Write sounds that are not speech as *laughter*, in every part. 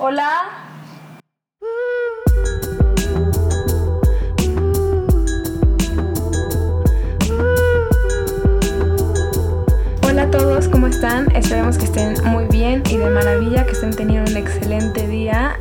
Hola. Hola a todos, ¿cómo están? Esperemos que estén muy bien y de maravilla, que estén teniendo un excelente día.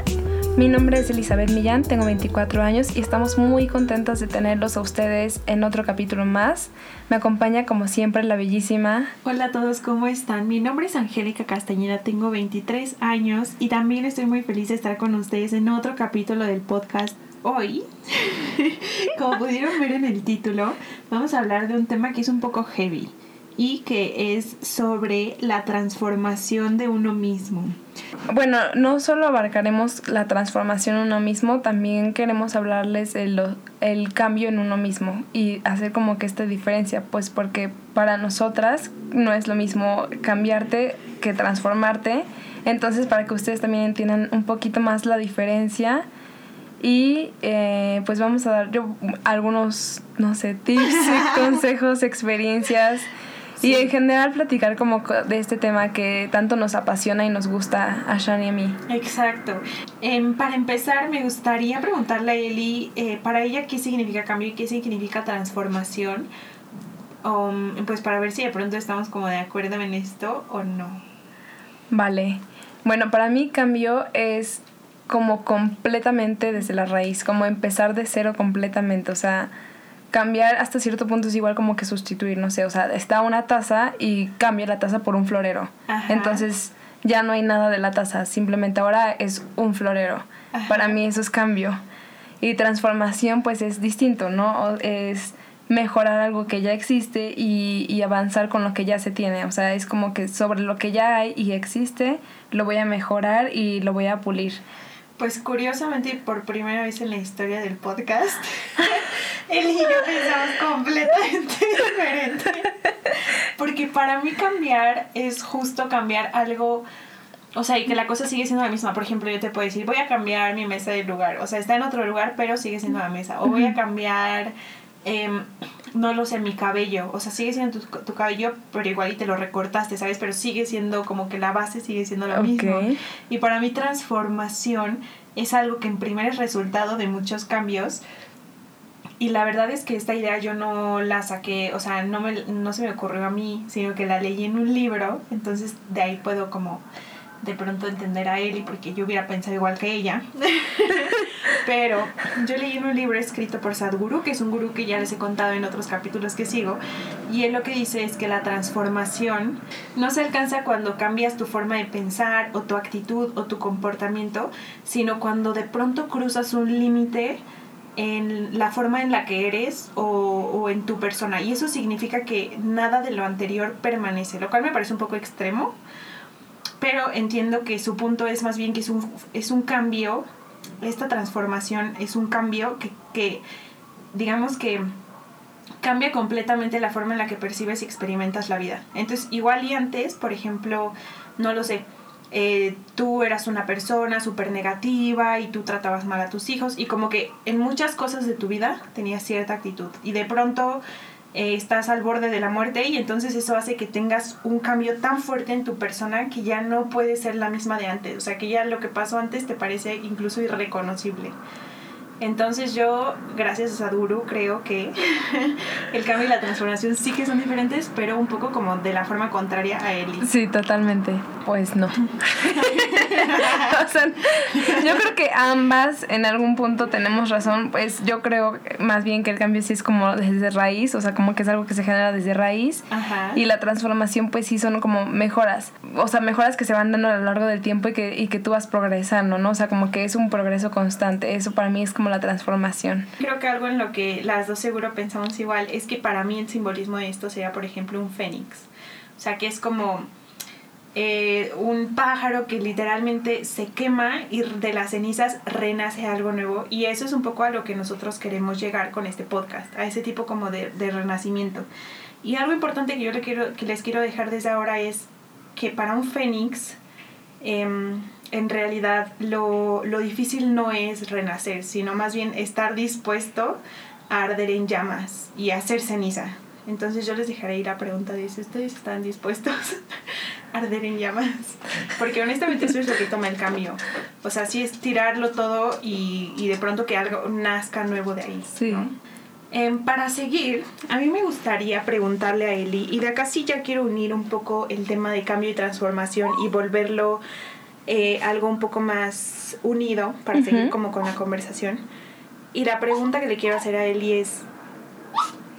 Mi nombre es Elizabeth Millán, tengo 24 años y estamos muy contentos de tenerlos a ustedes en otro capítulo más. Me acompaña como siempre la bellísima. Hola a todos, ¿cómo están? Mi nombre es Angélica Castañeda, tengo 23 años y también estoy muy feliz de estar con ustedes en otro capítulo del podcast. Hoy, *laughs* como pudieron ver en el título, vamos a hablar de un tema que es un poco heavy y que es sobre la transformación de uno mismo. Bueno, no solo abarcaremos la transformación en uno mismo, también queremos hablarles del el cambio en uno mismo y hacer como que esta diferencia, pues porque para nosotras no es lo mismo cambiarte que transformarte. Entonces, para que ustedes también entiendan un poquito más la diferencia y eh, pues vamos a dar yo algunos, no sé, tips, *laughs* consejos, experiencias y en general platicar como de este tema que tanto nos apasiona y nos gusta a Shani y a mí. Exacto. Em, para empezar, me gustaría preguntarle a Eli, eh, para ella, ¿qué significa cambio y qué significa transformación? Um, pues para ver si de pronto estamos como de acuerdo en esto o no. Vale. Bueno, para mí cambio es como completamente desde la raíz, como empezar de cero completamente, o sea, cambiar hasta cierto punto es igual como que sustituir, no sé, o sea, está una taza y cambia la taza por un florero. Entonces ya no hay nada de la taza, simplemente ahora es un florero. Para mí eso es cambio. Y transformación pues es distinto, ¿no? Es mejorar algo que ya existe y, y avanzar con lo que ya se tiene. O sea, es como que sobre lo que ya hay y existe, lo voy a mejorar y lo voy a pulir. Pues curiosamente, por primera vez en la historia del podcast, *laughs* él y yo pensamos completamente *laughs* diferente. Porque para mí cambiar es justo cambiar algo, o sea, y que la cosa sigue siendo la misma. Por ejemplo, yo te puedo decir, voy a cambiar mi mesa de lugar. O sea, está en otro lugar, pero sigue siendo la mesa. O voy a cambiar, em, no lo sé, mi cabello. O sea, sigue siendo tu, tu, cabello, pero igual y te lo recortaste, ¿sabes? Pero sigue siendo como que la base sigue siendo la misma. Y para mí transformación es algo que en primer es resultado de muchos cambios. Y la verdad es que esta idea yo no la saqué, o sea, no, me, no se me ocurrió a mí, sino que la leí en un libro, entonces de ahí puedo como de pronto entender a Eli porque yo hubiera pensado igual que ella. *laughs* Pero yo leí en un libro escrito por Sadhguru, que es un gurú que ya les he contado en otros capítulos que sigo, y él lo que dice es que la transformación no se alcanza cuando cambias tu forma de pensar o tu actitud o tu comportamiento, sino cuando de pronto cruzas un límite en la forma en la que eres o, o, en tu persona. Y eso significa que nada de lo anterior permanece, lo cual me parece un poco extremo, pero entiendo que su punto es más bien que es un, es un cambio, esta transformación es un cambio que, que, digamos que cambia completamente la forma en la que percibes y experimentas la vida. Entonces, igual y antes, por ejemplo, no lo sé, eh, tú eras una persona súper negativa y tú tratabas mal a tus hijos y como que en muchas cosas de tu vida tenías cierta actitud y de pronto eh, estás al borde de la muerte y entonces eso hace que tengas un cambio tan fuerte en tu persona que ya no puede ser la misma de antes, o sea que ya lo que pasó antes te parece incluso irreconocible. Entonces yo, gracias a Sadhguru, creo que *laughs* el cambio y la transformación sí que son diferentes, pero un poco como de la forma contraria a Eli. Sí, totalmente. Pues no. *laughs* *laughs* o sea, yo creo que ambas en algún punto tenemos razón. Pues yo creo más bien que el cambio sí es como desde raíz, o sea, como que es algo que se genera desde raíz. Ajá. Y la transformación pues sí son como mejoras. O sea, mejoras que se van dando a lo largo del tiempo y que, y que tú vas progresando, ¿no? O sea, como que es un progreso constante. Eso para mí es como la transformación. Creo que algo en lo que las dos seguro pensamos igual es que para mí el simbolismo de esto sería, por ejemplo, un fénix. O sea, que es como eh, un pájaro que literalmente se quema y de las cenizas renace algo nuevo. Y eso es un poco a lo que nosotros queremos llegar con este podcast, a ese tipo como de, de renacimiento. Y algo importante que yo le quiero, que les quiero dejar desde ahora es que para un fénix, eh, en realidad lo, lo difícil no es renacer, sino más bien estar dispuesto a arder en llamas y a hacer ceniza. Entonces yo les dejaré ir la pregunta de si ustedes están dispuestos *laughs* arder en llamas. Porque honestamente eso es lo que toma el cambio. O sea, sí es tirarlo todo y, y de pronto que algo nazca nuevo de ahí. Sí. ¿no? Em, para seguir, a mí me gustaría preguntarle a Eli, y de acá sí ya quiero unir un poco el tema de cambio y transformación y volverlo eh, algo un poco más unido para seguir como con la conversación. Y la pregunta que le quiero hacer a Eli es,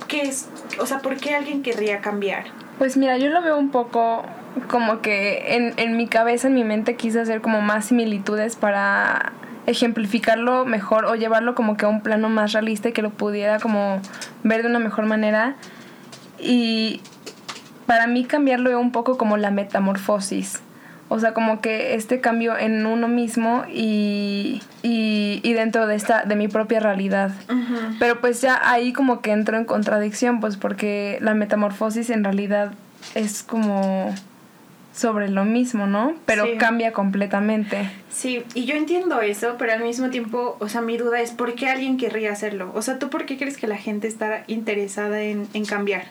¿qué es? O sea, ¿por qué alguien querría cambiar? Pues mira, yo lo veo un poco como que en, en mi cabeza, en mi mente quise hacer como más similitudes para ejemplificarlo mejor o llevarlo como que a un plano más realista y que lo pudiera como ver de una mejor manera. Y para mí cambiarlo un poco como la metamorfosis. O sea, como que este cambio en uno mismo y, y, y dentro de esta, de mi propia realidad. Pero pues ya ahí como que entro en contradicción, pues porque la metamorfosis en realidad es como sobre lo mismo, ¿no? Pero Sí. cambia completamente. Sí, y yo entiendo eso, pero al mismo tiempo, o sea, mi duda es, ¿por qué alguien querría hacerlo? O sea, ¿tú por qué crees que la gente está interesada en, en cambiar?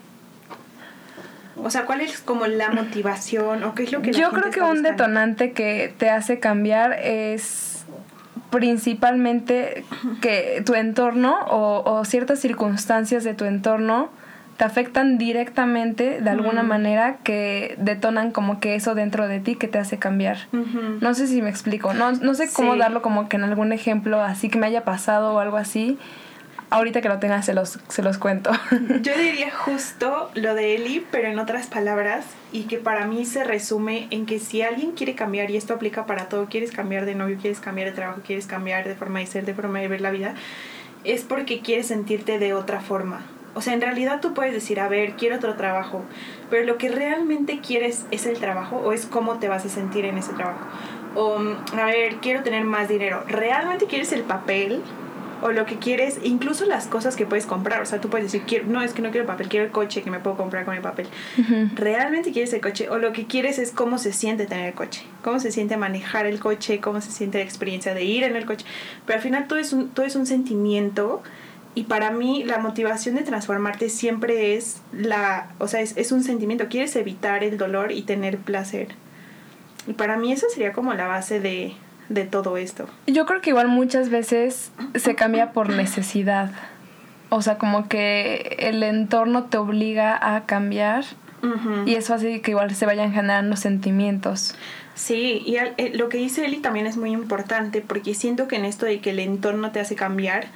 O sea, ¿cuál es como la motivación o qué es lo que Yo creo que un buscando? detonante que te hace cambiar es principalmente que tu entorno o, o ciertas circunstancias de tu entorno te afectan directamente de alguna Mm. manera que detonan como que eso dentro de ti que te hace cambiar. No sé si me explico. No, no sé cómo Sí. darlo como que en algún ejemplo así que me haya pasado o algo así. Ahorita que lo tenga se los, se los cuento. *laughs* Yo diría justo lo de Eli, pero en otras palabras, y que para mí se resume en que si alguien quiere cambiar, y esto aplica para todo, quieres cambiar de novio, quieres cambiar de trabajo, quieres cambiar de forma de ser, de forma de ver la vida, es porque quieres sentirte de otra forma. O sea, en realidad tú puedes decir, a ver, quiero otro trabajo, pero lo que realmente quieres es el trabajo o es cómo te vas a sentir en ese trabajo. O, mm, a ver, quiero tener más dinero. ¿Realmente quieres el papel? O lo que quieres, incluso las cosas que puedes comprar. O sea, tú puedes decir, quiero, no, es que no quiero el papel, quiero el coche que me puedo comprar con el papel. ¿Realmente quieres el coche? O lo que quieres es cómo se siente tener el coche. Cómo se siente manejar el coche, cómo se siente la experiencia de ir en el coche. Pero al final todo es un, todo es un sentimiento. Y para mí la motivación de transformarte siempre es la, o sea, es, es un sentimiento. Quieres evitar el dolor y tener placer. Y para mí eso sería como la base de, de todo esto. Yo creo que igual muchas veces se cambia por necesidad. O sea, como que el entorno te obliga a cambiar y eso hace que igual se vayan generando sentimientos. Sí, y al- eh, lo que dice Eli también es muy importante porque siento que en esto de que el entorno te hace cambiar,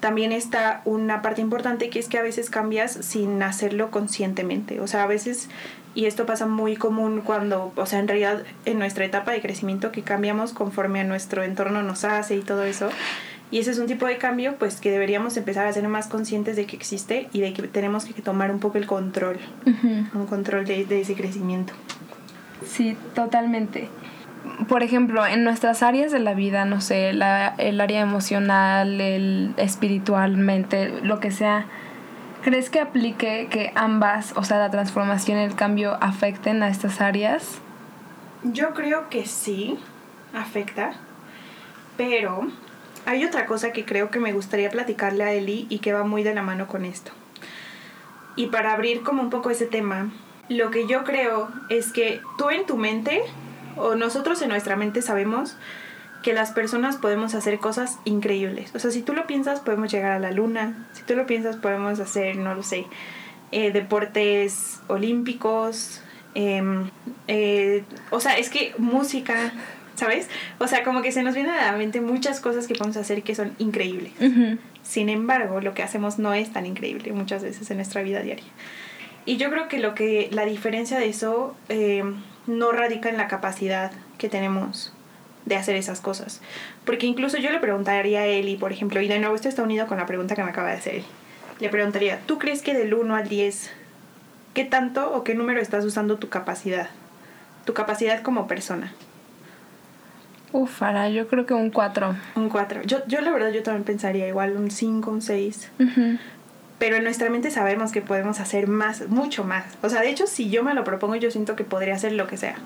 también está una parte importante que es que a veces cambias sin hacerlo conscientemente. O sea, a veces, y esto pasa muy común cuando, o sea, en realidad en nuestra etapa de crecimiento que cambiamos conforme a nuestro entorno nos hace y todo eso. Y ese es un tipo de cambio pues que deberíamos empezar a ser más conscientes de que existe y de que tenemos que tomar un poco el control, un control de, de ese crecimiento. Sí, totalmente. Por ejemplo, en nuestras áreas de la vida, no sé, la, el área emocional, el espiritualmente, lo que sea, ¿crees que aplique que ambas, o sea, la transformación y el cambio afecten a estas áreas? Yo creo que sí, afecta, pero hay otra cosa que creo que me gustaría platicarle a Eli y que va muy de la mano con esto. Y para abrir como un poco ese tema, lo que yo creo es que tú en tu mente, o nosotros en nuestra mente sabemos que las personas podemos hacer cosas increíbles. O sea, si tú lo piensas, podemos llegar a la luna. Si tú lo piensas, podemos hacer, no lo sé, eh, deportes olímpicos. em, eh, o sea, es que música, ¿sabes? O sea, como que se nos vienen a la mente muchas cosas que podemos hacer que son increíbles. Sin embargo, lo que hacemos no es tan increíble muchas veces en nuestra vida diaria. Y yo creo que lo que la diferencia de eso eh, no radica en la capacidad que tenemos de hacer esas cosas. Porque incluso yo le preguntaría a Eli, por ejemplo, y de nuevo esto está unido con la pregunta que me acaba de hacer él. Le preguntaría, ¿tú crees que del 1 al 10, qué tanto o qué número estás usando tu capacidad? Tu capacidad como persona. Ufara, yo creo que un 4. Un 4. Yo, yo la verdad yo también pensaría igual un 5, un 6. pero en nuestra mente sabemos que podemos hacer más, mucho más. O sea, de hecho, si yo me lo propongo, yo siento que podría hacer lo que sea.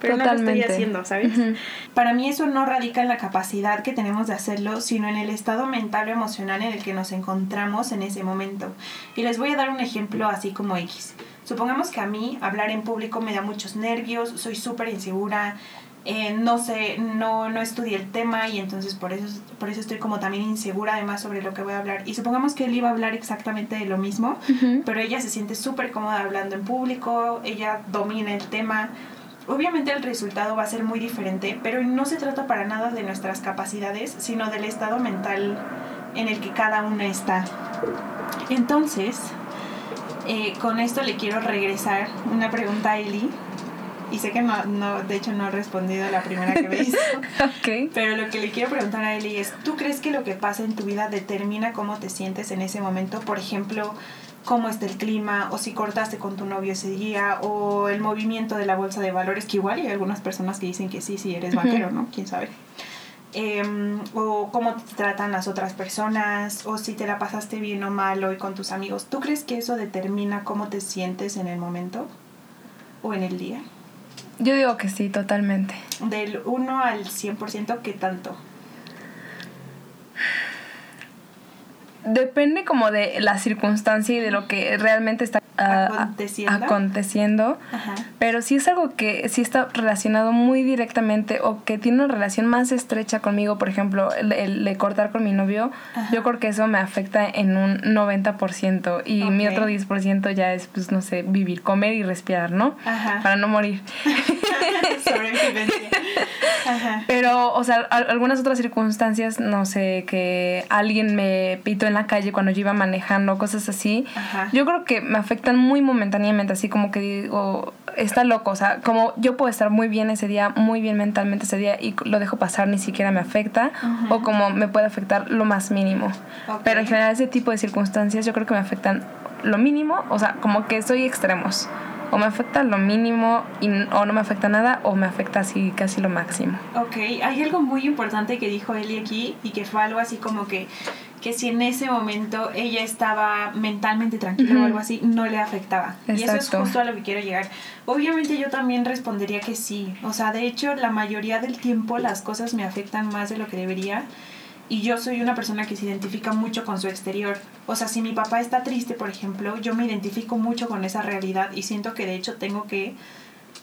Pero no lo Totalmente. estoy haciendo, ¿sabes? Ujú. Para mí eso no radica en la capacidad que tenemos de hacerlo, sino en el estado mental o emocional en el que nos encontramos en ese momento. Y les voy a dar un ejemplo así como X. Supongamos que a mí hablar en público me da muchos nervios, soy súper insegura, eh, no sé, no, no estudié el tema y entonces por eso, por eso estoy como también insegura además sobre lo que voy a hablar. Y supongamos que él iba a hablar exactamente de lo mismo, pero ella se siente súper cómoda hablando en público, ella domina el tema. Obviamente el resultado va a ser muy diferente, pero no se trata para nada de nuestras capacidades, sino del estado mental en el que cada una está. Entonces, eh, con esto le quiero regresar una pregunta a Eli y sé que no, no, de hecho no he respondido a la primera que me *laughs* hizo. Pero lo que le quiero preguntar a Eli es, ¿tú crees que lo que pasa en tu vida determina cómo te sientes en ese momento? Por ejemplo, cómo está el clima, o si cortaste con tu novio ese día, o el movimiento de la bolsa de valores, que igual hay algunas personas que dicen que sí, sí eres banquero, ¿no? ¿Quién sabe? Em, o cómo te tratan las otras personas, o si te la pasaste bien o mal hoy con tus amigos. ¿Tú crees que eso determina cómo te sientes en el momento o en el día? Yo digo que sí, totalmente. Del 1 al 100%, ¿qué tanto? Depende como de la circunstancia y de lo que realmente está aconteciendo. aconteciendo pero si es algo que sí está relacionado muy directamente o que tiene una relación más estrecha conmigo, por ejemplo, el, de cortar con mi novio, yo creo que eso me afecta en un 90% y mi otro 10% ya es, pues, no sé, vivir, comer y respirar, ¿no? Para no morir. *laughs* Pero, o sea, algunas otras circunstancias, no sé, que alguien me pito en la calle cuando yo iba manejando, cosas así, yo creo que me afectan muy momentáneamente, así como que digo, está loco, o sea, como yo puedo estar muy bien ese día, muy bien mentalmente ese día y lo dejo pasar, ni siquiera me afecta, o como me puede afectar lo más mínimo. Pero en general ese tipo de circunstancias yo creo que me afectan lo mínimo, o sea, como que soy extremos o me afecta lo mínimo y, o no me afecta nada o me afecta así casi lo máximo. Ok, hay algo muy importante que dijo Eli aquí y que fue algo así como que, que si en ese momento ella estaba mentalmente tranquila o algo así, no le afectaba. Y eso es justo a lo que quiero llegar. Obviamente yo también respondería que sí. O sea, de hecho la mayoría del tiempo las cosas me afectan más de lo que debería y yo soy una persona que se identifica mucho con su exterior. O sea, si mi papá está triste, por ejemplo, yo me identifico mucho con esa realidad y siento que de hecho tengo que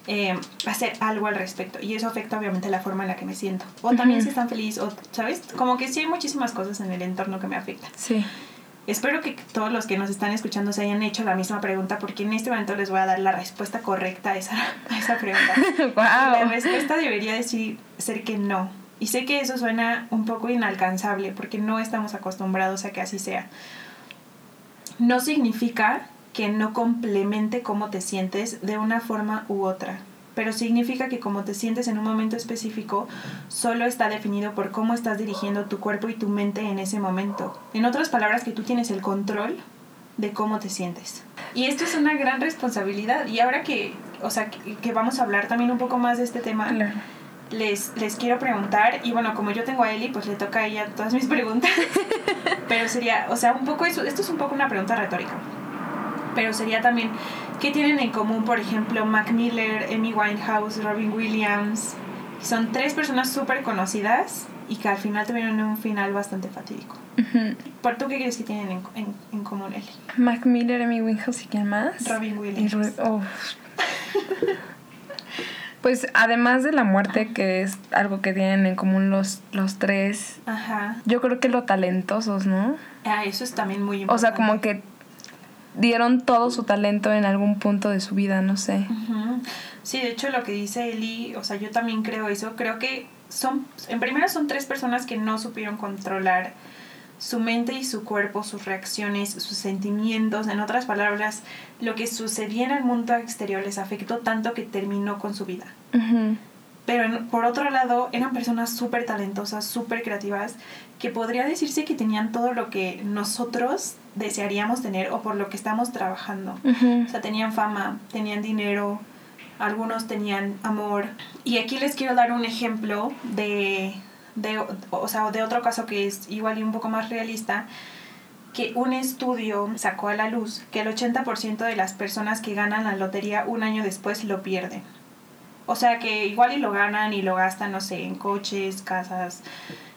eh, hacer algo al respecto. Y eso afecta obviamente la forma en la que me siento. O también si están felices, o, ¿sabes? Como que sí hay muchísimas cosas en el entorno que me afectan. Sí. Espero que todos los que nos están escuchando se hayan hecho la misma pregunta porque en este momento les voy a dar la respuesta correcta a esa, *laughs* a esa pregunta. *laughs* wow. La respuesta debería decir, ser que no y sé que eso suena un poco inalcanzable porque no estamos acostumbrados a que así sea. No significa que no complemente cómo te sientes de una forma u otra, pero significa que como te sientes en un momento específico solo está definido por cómo estás dirigiendo tu cuerpo y tu mente en ese momento. En otras palabras, que tú tienes el control de cómo te sientes. Y esto es una gran responsabilidad. Y ahora que, o sea, que, vamos a hablar también un poco más de este tema, les, les quiero preguntar, y bueno, como yo tengo a Eli, pues le toca a ella todas mis preguntas, *laughs* pero sería, o sea, un poco eso, esto es un poco una pregunta retórica, pero sería también, ¿qué tienen en común, por ejemplo, Mac Miller, Amy Winehouse, Robin Williams? Son tres personas súper conocidas y que al final tuvieron un final bastante fatídico. ¿Por tú qué crees que tienen en, en, en común, Eli? Mac Miller, Amy Winehouse y quién más? Robin Williams. oh. *laughs* Pues además de la muerte, que es algo que tienen en común los, los tres, Ajá. yo creo que lo talentosos, ¿no? Ah, eso es también muy importante. O sea, como que dieron todo su talento en algún punto de su vida, no sé. Sí, de hecho lo que dice Eli, o sea, yo también creo eso, creo que son, en primera son tres personas que no supieron controlar su mente y su cuerpo, sus reacciones, sus sentimientos, en otras palabras, lo que sucedía en el mundo exterior les afectó tanto que terminó con su vida. Pero por otro lado, eran personas súper talentosas, súper creativas, que podría decirse que tenían todo lo que nosotros desearíamos tener o por lo que estamos trabajando. O sea, tenían fama, tenían dinero, algunos tenían amor. Y aquí les quiero dar un ejemplo de de, o sea, de otro caso que es igual y un poco más realista, que un estudio sacó a la luz que el 80% de las personas que ganan la lotería un año después lo pierden. O sea que igual y lo ganan y lo gastan, no sé, en coches, casas,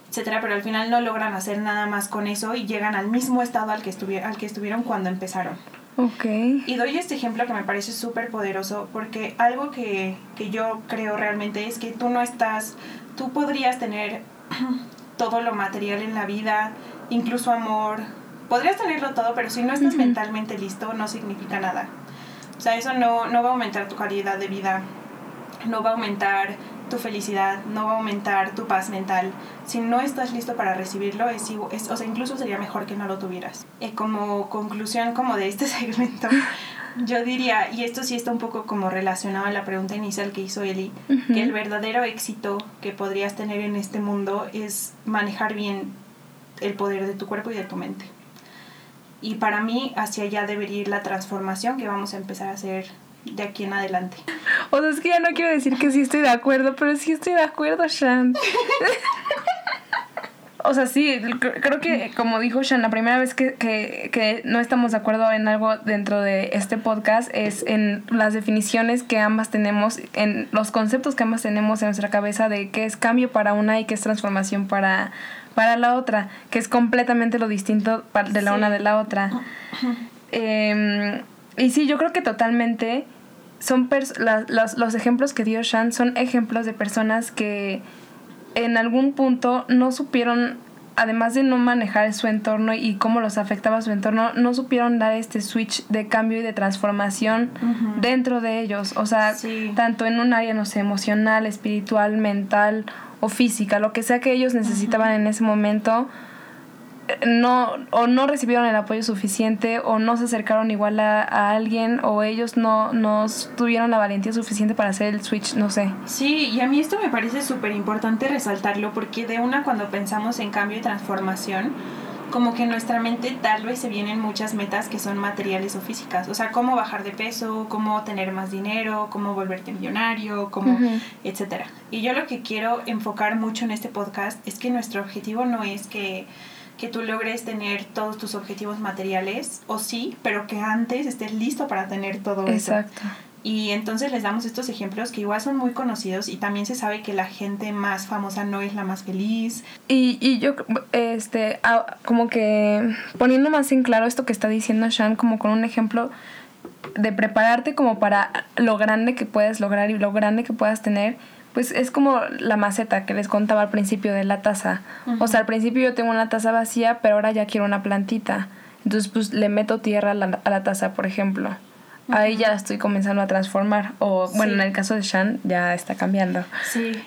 etcétera, pero al final no logran hacer nada más con eso y llegan al mismo estado al que, al que estuvieron cuando empezaron. Ok. Y doy este ejemplo que me parece súper poderoso porque algo que, que yo creo realmente es que tú no estás, tú podrías tener *clears throat* todo lo material en la vida, incluso amor, podrías tenerlo todo, pero si no estás mentalmente listo no significa nada. O sea, eso no, no va a aumentar tu calidad de vida, no va a aumentar tu felicidad, no va a aumentar tu paz mental. Si no estás listo para recibirlo, es, es- o sea, incluso sería mejor que no lo tuvieras. Eh, como conclusión como de este *laughs* segmento, yo diría, y esto sí está un poco como relacionado a la pregunta inicial que hizo Eli, que el verdadero éxito que podrías tener en este mundo es manejar bien el poder de tu cuerpo y de tu mente. Y para mí, hacia allá debería ir la transformación que vamos a empezar a hacer de aquí en adelante. O sea, es que ya no quiero decir que sí estoy de acuerdo, pero sí estoy de acuerdo, Shan. *laughs* O sea, sí, cre- creo que como dijo Shan, la primera vez que, que, que no estamos de acuerdo en algo dentro de este podcast es en las definiciones que ambas tenemos, en los conceptos que ambas tenemos en nuestra cabeza de qué es cambio para una y qué es transformación para, para la otra, que es completamente lo distinto de la Sí. una de la otra. Eh, y sí, yo creo que totalmente son pers- la- los, los ejemplos que dio Shan son ejemplos de personas que en algún punto no supieron, además de no manejar su entorno y cómo los afectaba su entorno, no supieron dar este switch de cambio y de transformación dentro de ellos. O sea, Sí. tanto en un área, no sé, emocional, espiritual, mental o física, lo que sea que ellos necesitaban en ese momento, no, o no recibieron el apoyo suficiente, o no se acercaron igual a, a alguien, o ellos no, no tuvieron la valentía suficiente para hacer el switch, no sé. Sí, y a mí esto me parece súper importante resaltarlo porque de una cuando pensamos en cambio y transformación, como que en nuestra mente tal vez se vienen muchas metas que son materiales o físicas, o sea, cómo bajar de peso, cómo tener más dinero, cómo volverte millonario, cómo, etcétera. Y yo lo que quiero enfocar mucho en este podcast es que nuestro objetivo no es que que tú logres tener todos tus objetivos materiales, o sí, pero que antes estés listo para tener todo eso. Exacto. Y entonces les damos estos ejemplos que igual son muy conocidos y también se sabe que la gente más famosa no es la más feliz. Y, y yo, este, como que poniendo más en claro esto que está diciendo Shan, como con un ejemplo de prepararte como para lo grande que puedes lograr y lo grande que puedas tener, pues es como la maceta que les contaba al principio de la taza. O sea, al principio yo tengo una taza vacía, pero ahora ya quiero una plantita. Entonces, pues le meto tierra a la, a la taza, por ejemplo. Ahí ya estoy comenzando a transformar. O, bueno, Sí. en el caso de Shan, ya está cambiando. Sí. *laughs*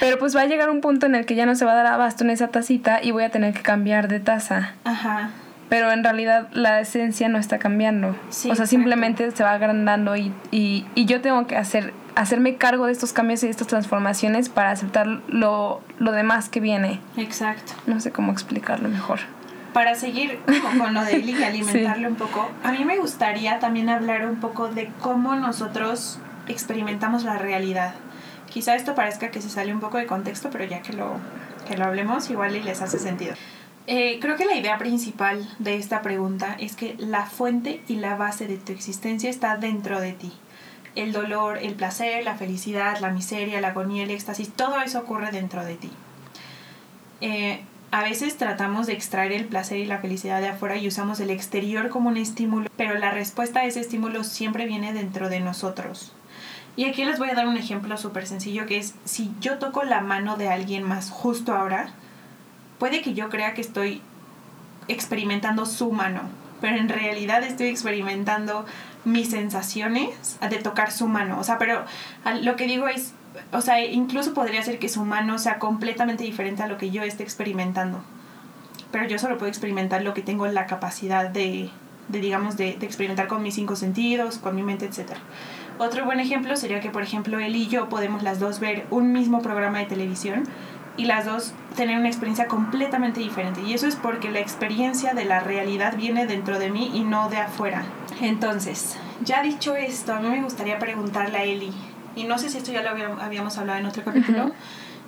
Pero pues va a llegar un punto en el que ya no se va a dar abasto en esa tacita y voy a tener que cambiar de taza. Ajá. Pero en realidad la esencia no está cambiando. Sí, o sea, simplemente se va agrandando y, y, y yo tengo que hacer, hacerme cargo de estos cambios y de estas transformaciones para aceptar lo, lo demás que viene. Exacto. No sé cómo explicarlo mejor. Para seguir como con lo de Eli y *laughs* alimentarle un poco, a mí me gustaría también hablar un poco de cómo nosotros experimentamos la realidad. Quizá esto parezca que se sale un poco de contexto, pero ya que lo, que lo hablemos, igual y les hace sentido. Eh, creo que la idea principal de esta pregunta es que la fuente y la base de tu existencia está dentro de ti. El dolor, el placer, la felicidad, la miseria, la agonía, el éxtasis, todo eso ocurre dentro de ti. Eh, a veces tratamos de extraer el placer y la felicidad de afuera y usamos el exterior como un estímulo, pero la respuesta a ese estímulo siempre viene dentro de nosotros. Y aquí les voy a dar un ejemplo súper sencillo que es si yo toco la mano de alguien más justo ahora, puede que yo crea que estoy experimentando su mano, pero en realidad estoy experimentando mis sensaciones de tocar su mano. O sea, pero lo que digo es, o sea, incluso podría ser que su mano sea completamente diferente a lo que yo esté experimentando. Pero yo solo puedo experimentar lo que tengo la capacidad de, de digamos, de, de experimentar con mis cinco sentidos, con mi mente, etc. Otro buen ejemplo sería que, por ejemplo, él y yo podemos las dos ver un mismo programa de televisión y las dos tener una experiencia completamente diferente. Y eso es porque la experiencia de la realidad viene dentro de mí y no de afuera. Entonces, ya dicho esto, a mí me gustaría preguntarle a Eli, y no sé si esto ya lo había- habíamos hablado en otro capítulo, Ujú.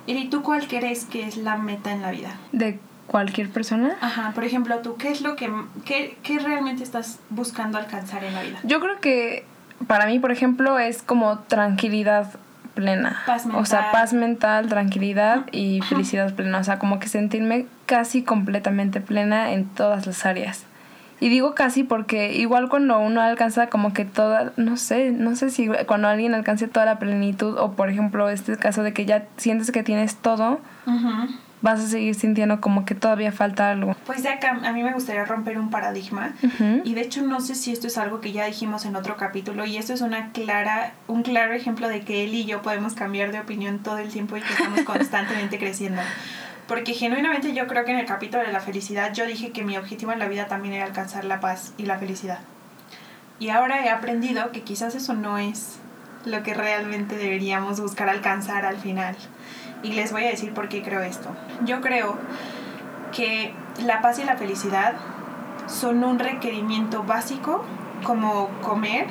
Eli, ¿tú cuál crees que es la meta en la vida? ¿De cualquier persona? Ajá, por ejemplo, tú, ¿qué es lo que, qué, qué realmente estás buscando alcanzar en la vida? Yo creo que para mí, por ejemplo, es como tranquilidad plena. Paz O sea, mental. paz mental, tranquilidad y felicidad plena. O sea, como que sentirme casi completamente plena en todas las áreas. Y digo casi porque igual cuando uno alcanza como que toda, no sé, no sé si cuando alguien alcance toda la plenitud o por ejemplo este caso de que ya sientes que tienes todo, vas a seguir sintiendo como que todavía falta algo. Pues de acá a mí me gustaría romper un paradigma y de hecho no sé si esto es algo que ya dijimos en otro capítulo y esto es una clara un claro ejemplo de que él y yo podemos cambiar de opinión todo el tiempo y que estamos *laughs* constantemente creciendo. Porque genuinamente yo creo que en el capítulo de la felicidad yo dije que mi objetivo en la vida también era alcanzar la paz y la felicidad. Y ahora he aprendido que quizás eso no es lo que realmente deberíamos buscar alcanzar al final. Y les voy a decir por qué creo esto. Yo creo que la paz y la felicidad son un requerimiento básico como comer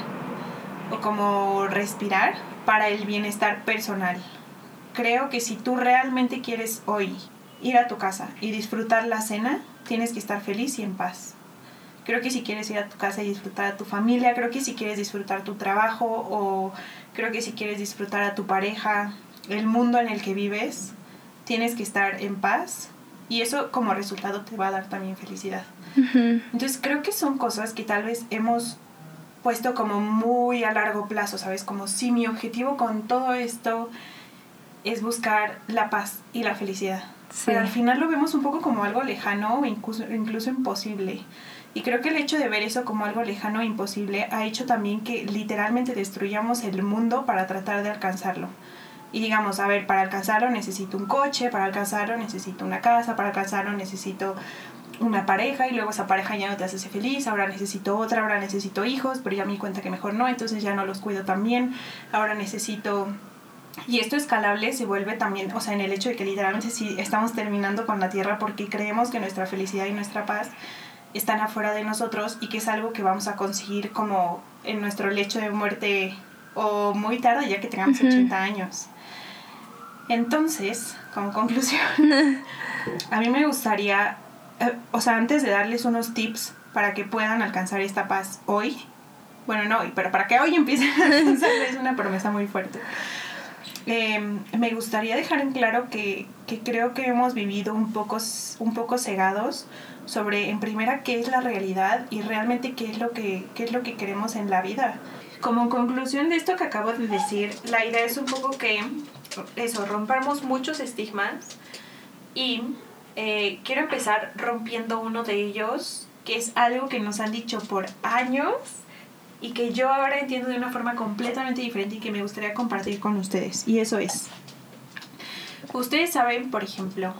o como respirar para el bienestar personal. Creo que si tú realmente quieres hoy ir a tu casa y disfrutar la cena, tienes que estar feliz y en paz. Creo que si quieres ir a tu casa y disfrutar a tu familia, creo que si quieres disfrutar tu trabajo o creo que si quieres disfrutar a tu pareja, el mundo en el que vives, tienes que estar en paz y eso como resultado te va a dar también felicidad. Entonces creo que son cosas que tal vez hemos puesto como muy a largo plazo, ¿sabes? Como si mi objetivo con todo esto es buscar la paz y la felicidad. Pero al final lo vemos un poco como algo lejano o incluso, incluso imposible. Y creo que el hecho de ver eso como algo lejano e imposible ha hecho también que literalmente destruyamos el mundo para tratar de alcanzarlo y digamos, a ver, para alcanzarlo necesito un coche, para alcanzarlo necesito una casa, para alcanzarlo necesito una pareja y luego esa pareja ya no te hace feliz, ahora necesito otra, ahora necesito hijos, pero ya me di cuenta que mejor no, entonces ya no los cuido tan bien, ahora necesito... Y esto escalable se vuelve también, o sea, en el hecho de que literalmente si estamos terminando con la tierra porque creemos que nuestra felicidad y nuestra paz están afuera de nosotros y que es algo que vamos a conseguir como en nuestro lecho de muerte o muy tarde ya que tengamos 80 años. Entonces, como conclusión, *laughs* a mí me gustaría, eh, o sea, antes de darles unos tips para que puedan alcanzar esta paz hoy, bueno, no hoy, pero para que hoy empiecen a alcanzar es una promesa muy fuerte. Em, me gustaría dejar en claro que, que, creo que hemos vivido un poco, un poco cegados sobre, en primera, qué es la realidad y realmente qué es lo que, qué es lo que queremos en la vida. Como conclusión de esto que acabo de decir, la idea es un poco que eso, rompamos muchos estigmas y eh, quiero empezar rompiendo uno de ellos, que es algo que nos han dicho por años y que yo ahora entiendo de una forma completamente diferente y que me gustaría compartir con ustedes. Y eso es, ustedes saben, por ejemplo,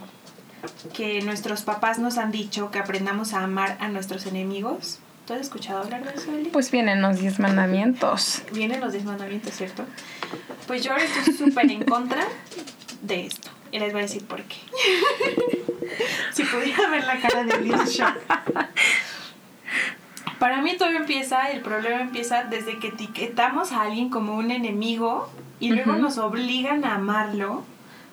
que nuestros papás nos han dicho que aprendamos a amar a nuestros enemigos. ¿Tú has escuchado hablar de eso, Eli? Pues vienen los diez mandamientos. Vienen los diez mandamientos, ¿cierto? Pues yo ahora estoy súper en contra de esto. Y les voy a decir por qué. *laughs* si pudiera ver la cara de Liz Para mí todo empieza, el problema empieza desde que etiquetamos a alguien como un enemigo y luego nos obligan a amarlo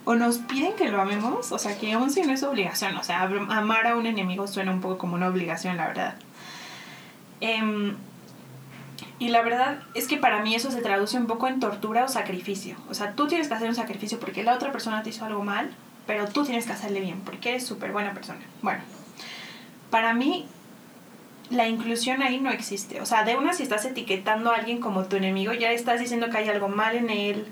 o nos piden que lo amemos, o sea que aún si no es obligación, o sea, amar a un enemigo suena un poco como una obligación, la verdad. Eh, y la verdad es que para mí eso se traduce un poco en tortura o sacrificio. O sea, tú tienes que hacer un sacrificio porque la otra persona te hizo algo mal, pero tú tienes que hacerle bien porque eres súper buena persona. Bueno, para mí la inclusión ahí no existe. O sea, de una si estás etiquetando a alguien como tu enemigo, ya estás diciendo que hay algo mal en él.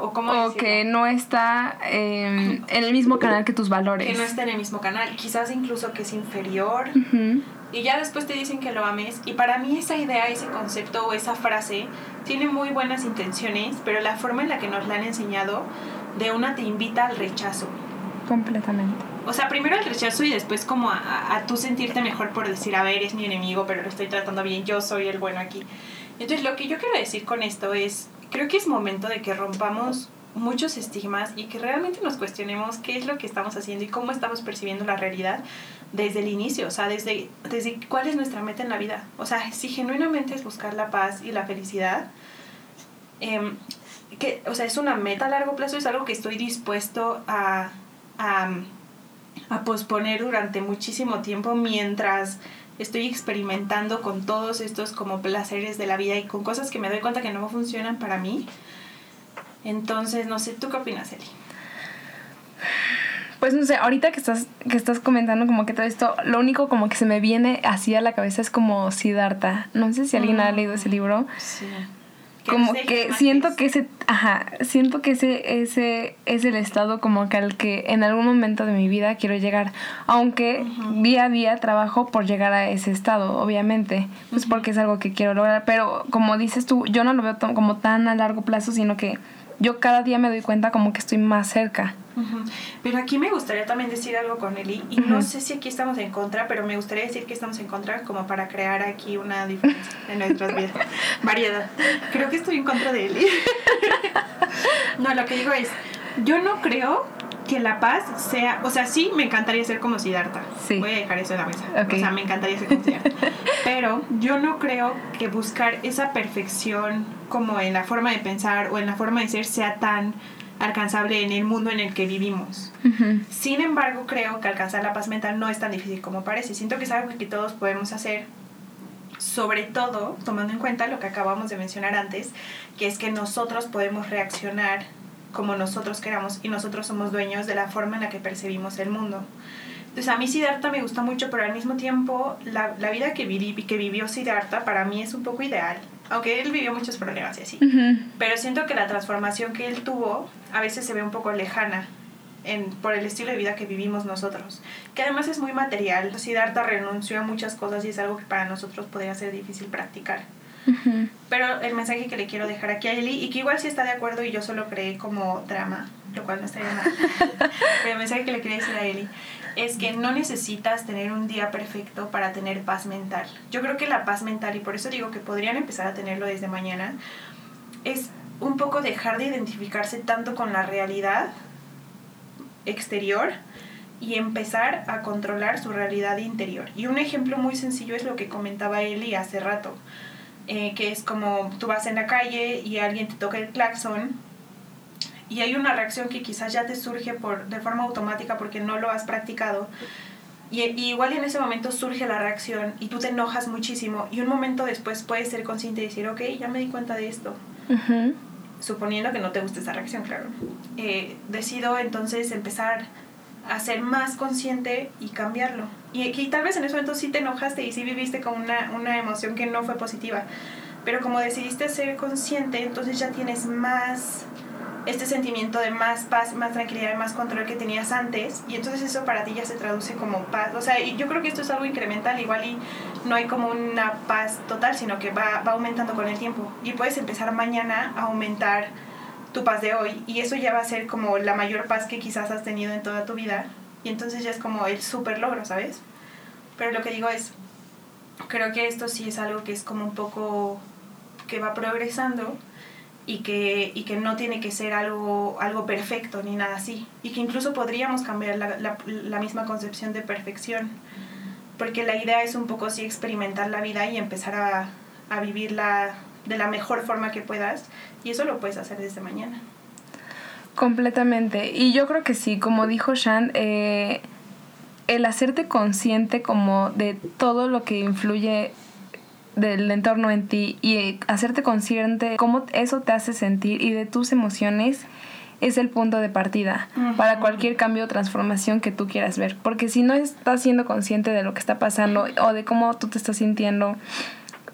O, como que no está en el mismo canal que tus valores. Que no está en el mismo canal. Quizás incluso que es inferior y ya después te dicen que lo ames. Y para mí esa idea, ese concepto o esa frase tiene muy buenas intenciones, pero la forma en la que nos la han enseñado de una te invita al rechazo. Completamente. O sea, primero al rechazo y después como a, a, tú sentirte mejor por decir, a ver, es mi enemigo, pero lo estoy tratando bien, yo soy el bueno aquí. Entonces lo que yo quiero decir con esto es, creo que es momento de que rompamos muchos estigmas y que realmente nos cuestionemos qué es lo que estamos haciendo y cómo estamos percibiendo la realidad desde el inicio, o sea, desde, desde cuál es nuestra meta en la vida. O sea, si genuinamente es buscar la paz y la felicidad, em, que, o sea, es una meta a largo plazo, es algo que estoy dispuesto a, a, a posponer durante muchísimo tiempo mientras estoy experimentando con todos estos como placeres de la vida y con cosas que me doy cuenta que no funcionan para mí. Entonces, no sé, ¿tú qué opinas, Eli? Pues no sé, ahorita que estás, que estás comentando como que todo esto, lo único como que se me viene así a la cabeza es como Siddhartha. No sé si alguien ha leído ese libro. Sí como que siento que ese ajá siento que ese ese es el estado como que al que en algún momento de mi vida quiero llegar aunque día a día trabajo por llegar a ese estado obviamente pues porque es algo que quiero lograr pero como dices tú yo no lo veo como tan a largo plazo sino que yo cada día me doy cuenta como que estoy más cerca pero aquí me gustaría también decir algo con Eli, y no sé si aquí estamos en contra, pero me gustaría decir que estamos en contra como para crear aquí una diferencia *laughs* en nuestras vidas. Variedad. Creo que estoy en contra de Eli. *laughs* no, lo que digo es, yo no creo que la paz sea, o sea, sí me encantaría ser como Siddhartha. Sí. Voy a dejar eso en la mesa. O sea, me encantaría ser como Siddhartha. *laughs* Pero yo no creo que buscar esa perfección como en la forma de pensar o en la forma de ser sea tan alcanzable en el mundo en el que vivimos. Sin embargo, creo que alcanzar la paz mental no es tan difícil como parece. Siento que es algo que todos podemos hacer, sobre todo tomando en cuenta lo que acabamos de mencionar antes, que es que nosotros podemos reaccionar como nosotros queramos y nosotros somos dueños de la forma en la que percibimos el mundo. Entonces a mí Siddhartha me gusta mucho, pero al mismo tiempo la, la vida que, viví, que vivió Siddhartha para mí es un poco ideal aunque él vivió muchos problemas y así. Pero siento que la transformación que él tuvo a veces se ve un poco lejana en, por el estilo de vida que vivimos nosotros, que además es muy material. Siddhartha renunció a muchas cosas y es algo que para nosotros podría ser difícil practicar. Pero el mensaje que le quiero dejar aquí a Eli, y que igual sí está de acuerdo y yo solo creé como drama, lo cual no estaría mal, *laughs* pero el mensaje que le quería decir a Eli es que no necesitas tener un día perfecto para tener paz mental. Yo creo que la paz mental, y por eso digo que podrían empezar a tenerlo desde mañana, es un poco dejar de identificarse tanto con la realidad exterior y empezar a controlar su realidad interior. Y un ejemplo muy sencillo es lo que comentaba Eli hace rato, eh, que es como tú vas en la calle y alguien te toca el claxon y hay una reacción que quizás ya te surge por, de forma automática porque no lo has practicado. Y, igual en ese momento surge la reacción y tú te enojas muchísimo y un momento después puedes ser consciente y decir, ok, ya me di cuenta de esto. Suponiendo que no te guste esa reacción, claro. Eh, decido entonces empezar a ser más consciente y cambiarlo. Y, y, tal vez en ese momento sí te enojaste y sí viviste con una, una emoción que no fue positiva. Pero como decidiste ser consciente, entonces ya tienes más este sentimiento de más paz, más tranquilidad, más control que tenías antes y entonces eso para ti ya se traduce como paz. O sea, yo creo que esto es algo incremental, igual y no hay como una paz total, sino que va, va aumentando con el tiempo y puedes empezar mañana a aumentar tu paz de hoy y eso ya va a ser como la mayor paz que quizás has tenido en toda tu vida y entonces ya es como el super logro, ¿sabes? Pero lo que digo es, creo que esto sí es algo que es como un poco que va progresando y que, y que no tiene que ser algo, algo perfecto ni nada así. Y que incluso podríamos cambiar la, la, la, misma concepción de perfección. Porque la idea es un poco sí experimentar la vida y empezar a, a vivirla de la mejor forma que puedas. Y eso lo puedes hacer desde mañana. Completamente. Y yo creo que sí, como dijo Shan, eh, el hacerte consciente como de todo lo que influye del entorno en ti y hacerte consciente cómo eso te hace sentir y de tus emociones es el punto de partida para cualquier cambio o transformación que tú quieras ver. Porque si no estás siendo consciente de lo que está pasando o de cómo tú te estás sintiendo,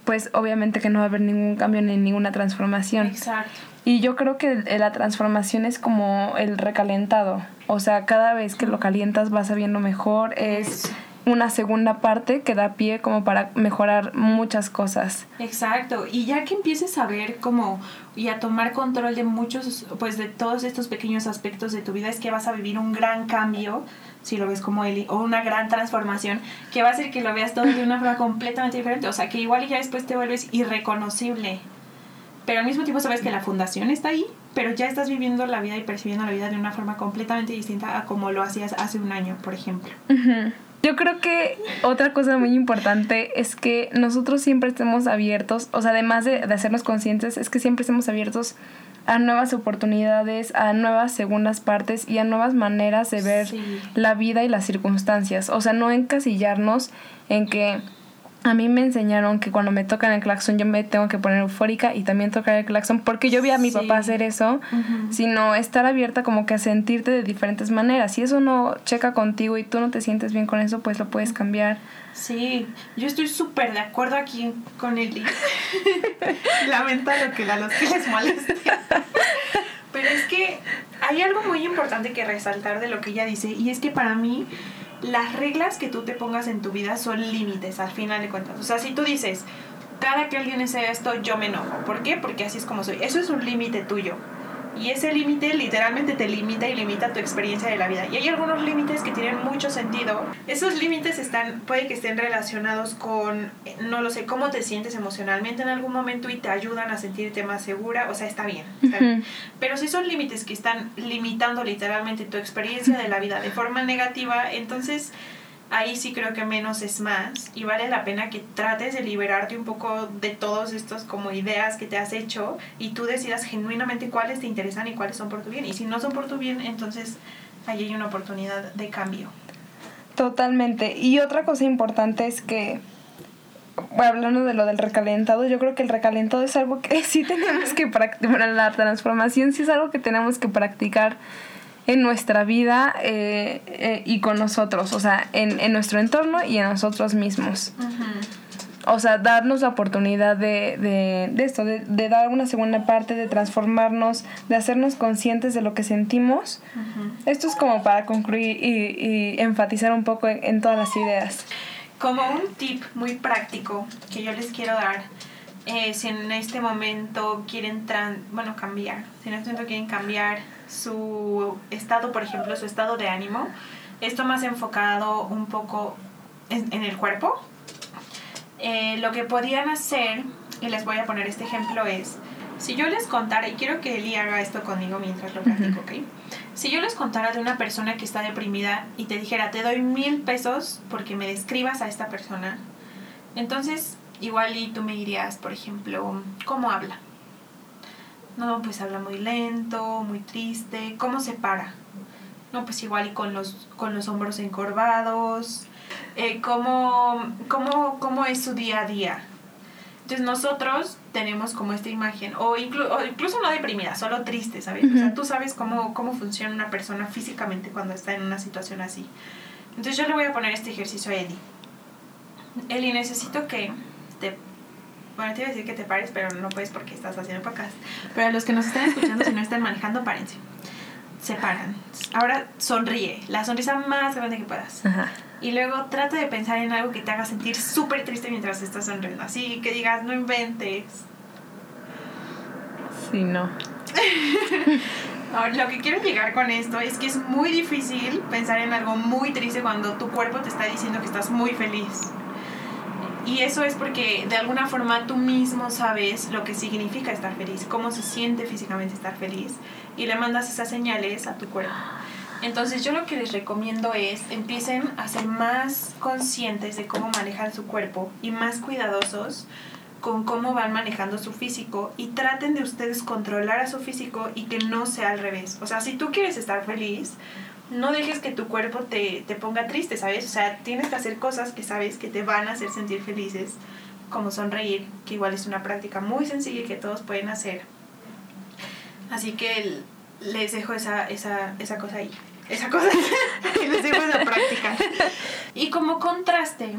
pues obviamente que no va a haber ningún cambio ni ninguna transformación. Exacto. Y yo creo que la transformación es como el recalentado. O sea, cada vez que lo calientas vas sabiendo mejor. Es una segunda parte que da pie como para mejorar muchas cosas. Exacto, y ya que empieces a ver como y a tomar control de muchos, pues de todos estos pequeños aspectos de tu vida, es que vas a vivir un gran cambio, si lo ves como Eli, o una gran transformación, que va a hacer que lo veas todo de una forma completamente diferente, o sea, que igual ya después te vuelves irreconocible, pero al mismo tiempo sabes que la fundación está ahí, pero ya estás viviendo la vida y percibiendo la vida de una forma completamente distinta a como lo hacías hace un año, por ejemplo. Yo creo que otra cosa muy importante es que nosotros siempre estemos abiertos, o sea, además de, hacernos conscientes, es que siempre estemos abiertos a nuevas oportunidades, a nuevas segundas partes y a nuevas maneras de ver la vida y las circunstancias. O sea, no encasillarnos en que a mí me enseñaron que cuando me tocan el claxon yo me tengo que poner eufórica y también tocar el claxon porque yo vi a mi papá hacer eso, sino estar abierta como que a sentirte de diferentes maneras. Si eso no checa contigo y tú no te sientes bien con eso, pues lo puedes cambiar. Sí, yo estoy súper de acuerdo aquí con Eli. *laughs* Lamento lo que a los que les moleste. Pero es que hay algo muy importante que resaltar de lo que ella dice y es que para mí las reglas que tú te pongas en tu vida son límites al final de cuentas. O sea, si tú dices, cada que alguien hace esto, yo me enojo. ¿Por qué? Porque así es como soy. Eso es un límite tuyo. Y ese límite literalmente te limita y limita tu experiencia de la vida. Y hay algunos límites que tienen mucho sentido. Esos límites están, puede que estén relacionados con, no lo sé, cómo te sientes emocionalmente en algún momento y te ayudan a sentirte más segura. O sea, está bien. Está bien. Pero si son límites que están limitando literalmente tu experiencia de la vida de forma negativa, entonces ahí sí creo que menos es más y vale la pena que trates de liberarte un poco de todos estos como ideas que te has hecho y tú decidas genuinamente cuáles te interesan y cuáles son por tu bien. Y si no son por tu bien, entonces ahí hay una oportunidad de cambio. Totalmente. Y otra cosa importante es que, hablando de lo del recalentado, yo creo que el recalentado es algo que *laughs* sí tenemos que practicar. la transformación sí es algo que tenemos que practicar en nuestra vida eh, eh, y con nosotros, o sea, en, en, nuestro entorno y en nosotros mismos. O sea, darnos la oportunidad de, de, de esto, de, de, dar una segunda parte, de transformarnos, de hacernos conscientes de lo que sentimos. Esto es como para concluir y, y enfatizar un poco en, en, todas las ideas. Como un tip muy práctico que yo les quiero dar, eh, si en este momento quieren, tran bueno, cambiar, si en este momento quieren cambiar su estado, por ejemplo, su estado de ánimo. Esto más enfocado un poco en, el cuerpo. Eh, lo que podían hacer, y les voy a poner este ejemplo, es, si yo les contara, y quiero que Eli haga esto conmigo mientras lo platico, ¿ok? Si yo les contara de una persona que está deprimida y te dijera, te doy mil pesos porque me describas a esta persona, entonces igual y tú me dirías, por ejemplo, ¿cómo habla? No, pues habla muy lento, muy triste. ¿Cómo se para? No, pues igual y con los, con los hombros encorvados. Eh, ¿cómo, cómo, ¿Cómo es su día a día? Entonces nosotros tenemos como esta imagen, o, incluso no deprimida, solo triste, ¿sabes? O sea, tú sabes cómo, cómo funciona una persona físicamente cuando está en una situación así. Entonces yo le voy a poner este ejercicio a Eli. Eli, necesito que te bueno, te iba a decir que te pares, pero no puedes porque estás haciendo podcast. Pero a los que nos están escuchando, si no están manejando, párense. Se paran. Ahora sonríe, la sonrisa más grande que puedas. Y luego trata de pensar en algo que te haga sentir súper triste mientras estás sonriendo. Así que digas, no inventes. Sí, no. *laughs* Ahora, lo que quiero llegar con esto es que es muy difícil pensar en algo muy triste cuando tu cuerpo te está diciendo que estás muy feliz. Y eso es porque de alguna forma tú mismo sabes lo que significa estar feliz, cómo se siente físicamente estar feliz y le mandas esas señales a tu cuerpo. Entonces yo lo que les recomiendo es empiecen a ser más conscientes de cómo manejan su cuerpo y más cuidadosos con cómo van manejando su físico y traten de ustedes controlar a su físico y que no sea al revés. O sea, si tú quieres estar feliz, no dejes que tu cuerpo te, te, ponga triste, ¿sabes? O sea, tienes que hacer cosas que sabes que te van a hacer sentir felices, como sonreír, que igual es una práctica muy sencilla y que todos pueden hacer. Así que les dejo esa, esa, esa cosa ahí. Esa cosa, *laughs* les dejo esa práctica. Y como contraste,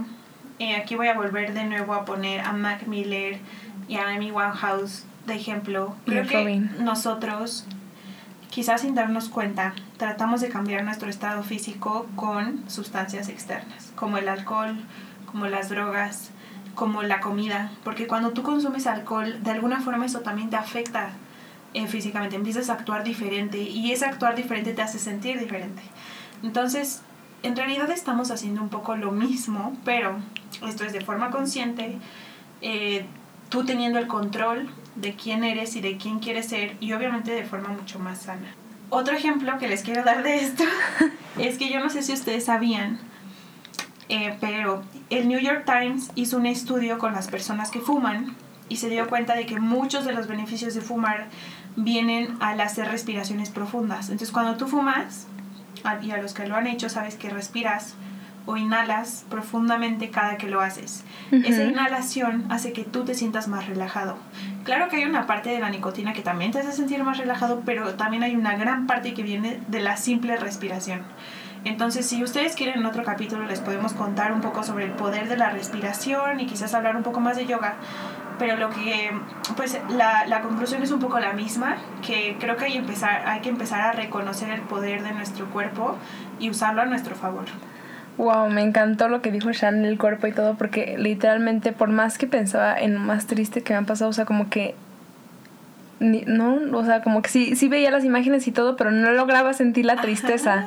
eh, aquí voy a volver de nuevo a poner a Mac Miller y a Amy Winehouse de ejemplo. Creo que nosotros quizás sin darnos cuenta, tratamos de cambiar nuestro estado físico con sustancias externas, como el alcohol, como las drogas, como la comida, porque cuando tú consumes alcohol, de alguna forma eso también te afecta eh, físicamente, empiezas a actuar diferente y ese actuar diferente te hace sentir diferente. Entonces, en realidad estamos haciendo un poco lo mismo, pero esto es de forma consciente, eh, tú teniendo el control de quién eres y de quién quieres ser y obviamente de forma mucho más sana. Otro ejemplo que les quiero dar de esto *laughs* es que yo no sé si ustedes sabían, eh, pero el New York Times hizo un estudio con las personas que fuman y se dio cuenta de que muchos de los beneficios de fumar vienen al hacer respiraciones profundas. Entonces cuando tú fumas, y a los que lo han hecho sabes que respiras o inhalas profundamente cada que lo haces. Esa inhalación hace que tú te sientas más relajado. Claro que hay una parte de la nicotina que también te hace sentir más relajado, pero también hay una gran parte que viene de la simple respiración. Entonces, si ustedes quieren en otro capítulo les podemos contar un poco sobre el poder de la respiración y quizás hablar un poco más de yoga. Pero lo que, pues la, la conclusión es un poco la misma, que creo que hay, empezar, hay que empezar a reconocer el poder de nuestro cuerpo y usarlo a nuestro favor. Wow, me encantó lo que dijo Shan el cuerpo y todo, porque literalmente, por más que pensaba en lo más triste que me han pasado, o sea, como que. no, o sea, como que sí, sí veía las imágenes y todo, pero no lograba sentir la tristeza.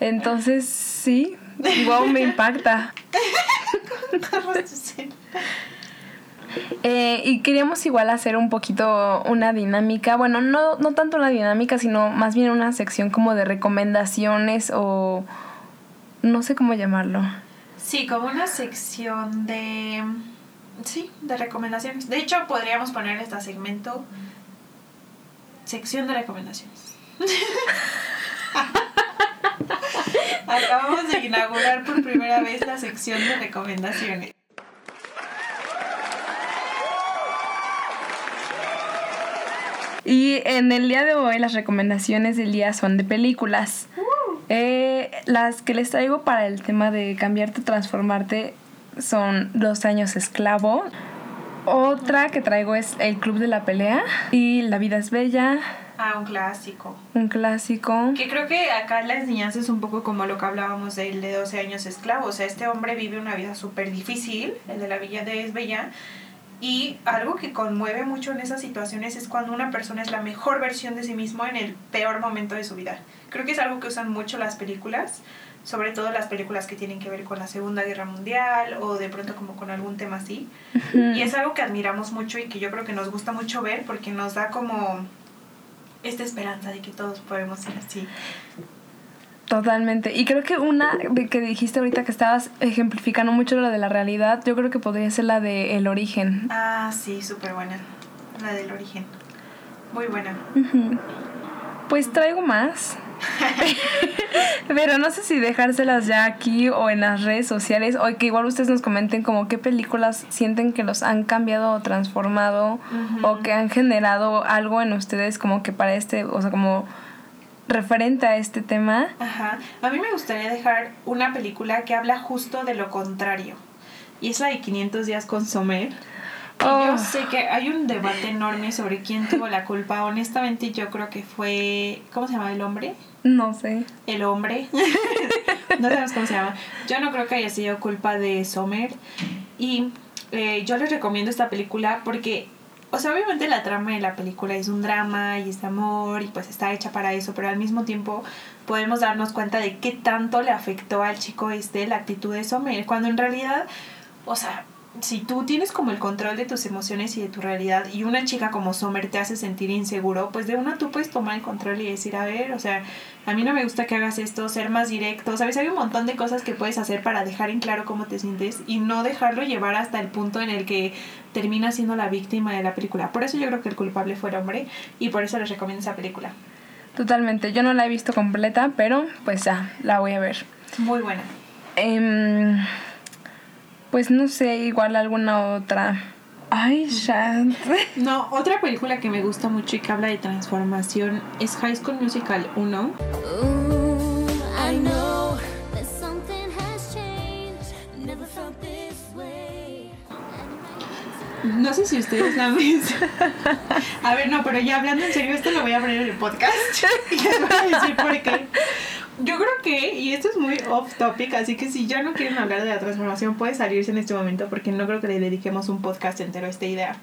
Entonces, sí, wow, me impacta. Eh, y queríamos igual hacer un poquito una dinámica, bueno, no, no tanto una dinámica, sino más bien una sección como de recomendaciones o no sé cómo llamarlo. Sí, como una sección de... Sí, de recomendaciones. De hecho, podríamos poner este segmento sección de recomendaciones. *laughs* Acabamos de inaugurar por primera vez la sección de recomendaciones. Y en el día de hoy las recomendaciones del día son de películas. Eh, las que les traigo para el tema de cambiarte, transformarte son Dos años esclavo. Otra que traigo es El Club de la Pelea y La vida es bella. Ah, un clásico. Un clásico. Que creo que acá la enseñanza es un poco como lo que hablábamos de de 12 años esclavo. O sea, este hombre vive una vida súper difícil, el de la Villa de es Bella, y algo que conmueve mucho en esas situaciones es cuando una persona es la mejor versión de sí mismo en el peor momento de su vida. Creo que es algo que usan mucho las películas, sobre todo las películas que tienen que ver con la Segunda Guerra Mundial o de pronto como con algún tema así. Y es algo que admiramos mucho y que yo creo que nos gusta mucho ver porque nos da como esta esperanza de que todos podemos ser así. Totalmente. Y creo que una de que dijiste ahorita que estabas ejemplificando mucho lo de la realidad, yo creo que podría ser la de El Origen. Ah, sí, súper buena. La del Origen. Muy buena. Pues traigo más. *laughs* Pero no sé si dejárselas ya aquí o en las redes sociales o que igual ustedes nos comenten como qué películas sienten que los han cambiado o transformado o que han generado algo en ustedes como que para este, o sea, como referente a este tema. Ajá. A mí me gustaría dejar una película que habla justo de lo contrario. Y es la de 500 días con Sommer. Yo oh. sé que hay un debate enorme sobre quién tuvo la culpa. Honestamente, yo creo que fue. ¿Cómo se llama el hombre? No sé. El hombre. *laughs* no sabemos cómo se llama. Yo no creo que haya sido culpa de Sommer. Y eh, yo les recomiendo esta película porque o sea, obviamente la trama de la película es un drama y es amor y pues está hecha para eso, pero al mismo tiempo podemos darnos cuenta de qué tanto le afectó al chico este la actitud de Sommer, cuando en realidad, o sea, si tú tienes como el control de tus emociones y de tu realidad y una chica como Sommer te hace sentir inseguro, pues de una tú puedes tomar el control y decir, a ver, o sea, a mí no me gusta que hagas esto, ser más directo, ¿sabes? Hay un montón de cosas que puedes hacer para dejar en claro cómo te sientes y no dejarlo llevar hasta el punto en el que termina siendo la víctima de la película. Por eso yo creo que el culpable fue el hombre y por eso les recomiendo esa película. Totalmente, yo no la he visto completa, pero pues ya, la voy a ver. Muy buena. Eh, pues no sé, igual alguna otra. Ay, ya. *laughs* No, otra película que me gusta mucho y que habla de transformación es High School Musical 1. No sé si ustedes la han visto. A ver, no, pero ya hablando en serio, esto lo voy a abrir en el podcast. *laughs* Y les voy a decir por qué. Yo creo que, y esto es muy off topic, así que si ya no quieren hablar de la transformación, puede salirse en este momento porque no creo que le dediquemos un podcast entero a esta idea.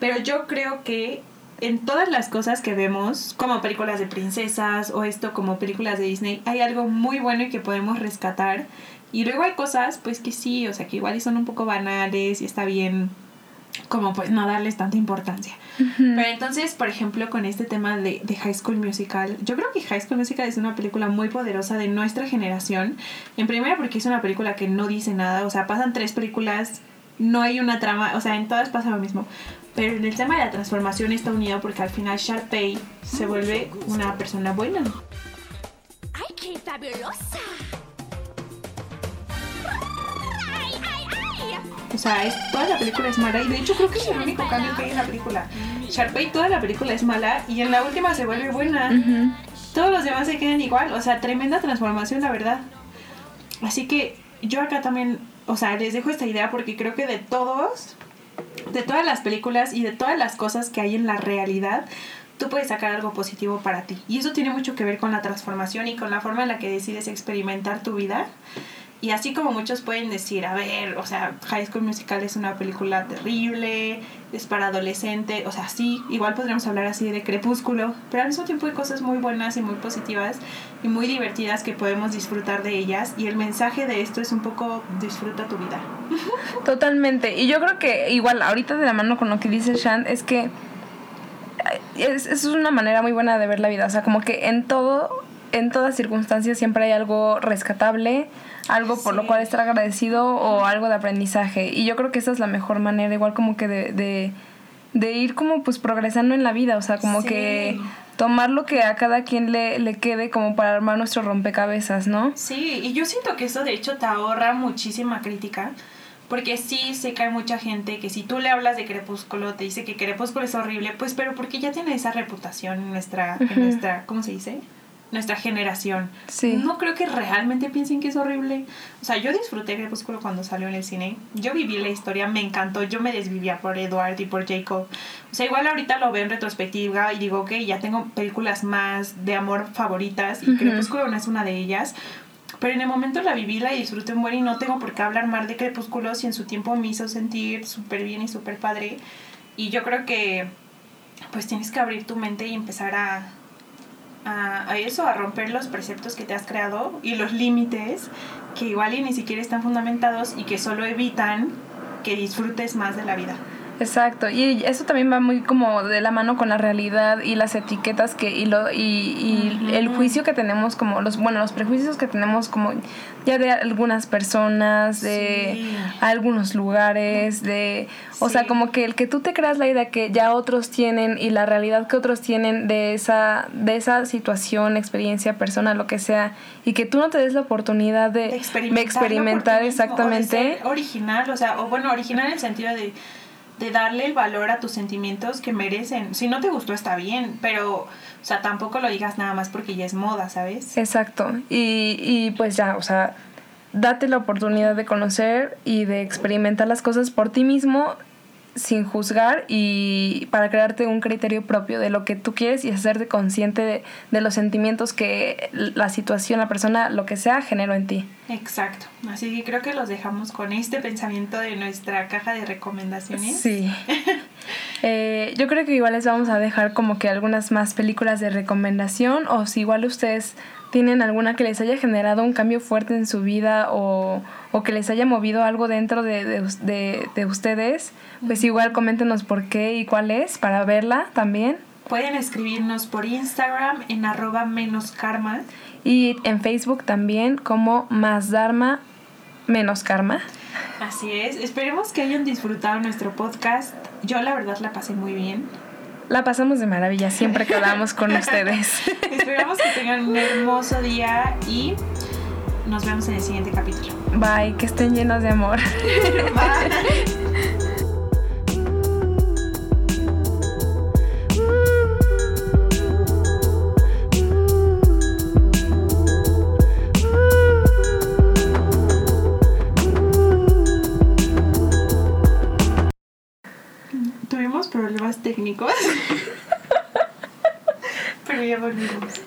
Pero yo creo que en todas las cosas que vemos, como películas de princesas o esto como películas de Disney, hay algo muy bueno y que podemos rescatar. Y luego hay cosas, pues que sí, o sea, que igual son un poco banales y está bien como pues no darles tanta importancia. Pero entonces, por ejemplo, con este tema de, de, High School Musical, yo creo que High School Musical es una película muy poderosa de nuestra generación. En primera porque es una película que no dice nada, o sea, pasan tres películas, no hay una trama, o sea, en todas pasa lo mismo. Pero en el tema de la transformación está unido porque al final Sharpay se vuelve una persona buena. ¡Ay, qué fabulosa! Sea, es, toda la película es mala y de hecho creo que es el único cambio que hay en la película. Sharpay toda la película es mala y en la última se vuelve buena. Todos los demás se quedan igual, o sea, tremenda transformación, la verdad. Así que yo acá también, o sea, les dejo esta idea porque creo que de todos, de todas las películas y de todas las cosas que hay en la realidad, tú puedes sacar algo positivo para ti. Y eso tiene mucho que ver con la transformación y con la forma en la que decides experimentar tu vida. Y así como muchos pueden decir, a ver, o sea, High School Musical es una película terrible, es para adolescente, o sea, sí, igual podríamos hablar así de Crepúsculo, pero al mismo tiempo hay cosas muy buenas y muy positivas y muy divertidas que podemos disfrutar de ellas. Y el mensaje de esto es un poco disfruta tu vida. *laughs* Totalmente. Y yo creo que igual ahorita de la mano con lo que dice Shant es que es, es una manera muy buena de ver la vida. O sea, como que en todo, en todas circunstancias siempre hay algo rescatable, algo por lo cual estar agradecido o algo de aprendizaje. Y yo creo que esa es la mejor manera, igual como que de, de, de ir como pues progresando en la vida. O sea, como que tomar lo que a cada quien le, le quede como para armar nuestro rompecabezas, ¿no? Sí, y yo siento que eso de hecho te ahorra muchísima crítica. Porque sí sé que hay mucha gente que si tú le hablas de Crepúsculo, te dice que Crepúsculo es horrible, pues pero porque ya tiene esa reputación en nuestra, en nuestra ¿cómo se dice? Nuestra generación. Sí. No creo que realmente piensen que es horrible. O sea, yo disfruté Crepúsculo cuando salió en el cine. Yo viví la historia, me encantó. Yo me desvivía por Edward y por Jacob. O sea, igual ahorita lo veo en retrospectiva y digo, ok, ya tengo películas más de amor favoritas y Crepúsculo no es una de ellas. Pero en el momento la viví, la disfruté un buen y no tengo por qué hablar mal de Crepúsculo si en su tiempo me hizo sentir súper bien y súper padre. Y yo creo que pues tienes que abrir tu mente y empezar a, a, a eso, a romper los preceptos que te has creado y los límites que igual y ni siquiera están fundamentados y que solo evitan que disfrutes más de la vida. Exacto, y eso también va muy como de la mano con la realidad y las etiquetas que y lo y, y el juicio que tenemos como los bueno, los prejuicios que tenemos como ya de algunas personas, de Sí. algunos lugares, de o sea, como que el que tú te creas la idea que ya otros tienen y la realidad que otros tienen de esa de esa situación, experiencia, persona, lo que sea, y que tú no te des la oportunidad de, experimentar exactamente. o de ser original, o sea, o bueno, original en el sentido de, de darle el valor a tus sentimientos que merecen. Si no te gustó está bien, pero, o sea, tampoco lo digas nada más porque ya es moda, ¿sabes? Exacto. Y, y pues ya, o sea, date la oportunidad de conocer y de experimentar las cosas por ti mismo sin juzgar y para crearte un criterio propio de lo que tú quieres y hacerte consciente de, de los sentimientos que la situación, la persona, lo que sea, generó en ti. Exacto. Así que creo que los dejamos con este pensamiento de nuestra caja de recomendaciones. Sí. *laughs* Eh, yo creo que igual les vamos a dejar como que algunas más películas de recomendación o si igual ustedes tienen alguna que les haya generado un cambio fuerte en su vida o, o que les haya movido algo dentro de, de, de ustedes, pues igual coméntenos por qué y cuál es para verla también. Pueden escribirnos por Instagram en arroba menos karma. Y en Facebook también como más Dharma menos Karma. Así es. Esperemos que hayan disfrutado nuestro podcast. Yo la verdad la pasé muy bien. La pasamos de maravilla siempre que hablamos con *laughs* ustedes. Esperamos que tengan un hermoso día y nos vemos en el siguiente capítulo. Bye, que estén llenos de amor. *laughs* Bye. Tuvimos problemas técnicos. *laughs* Pero ya volvimos.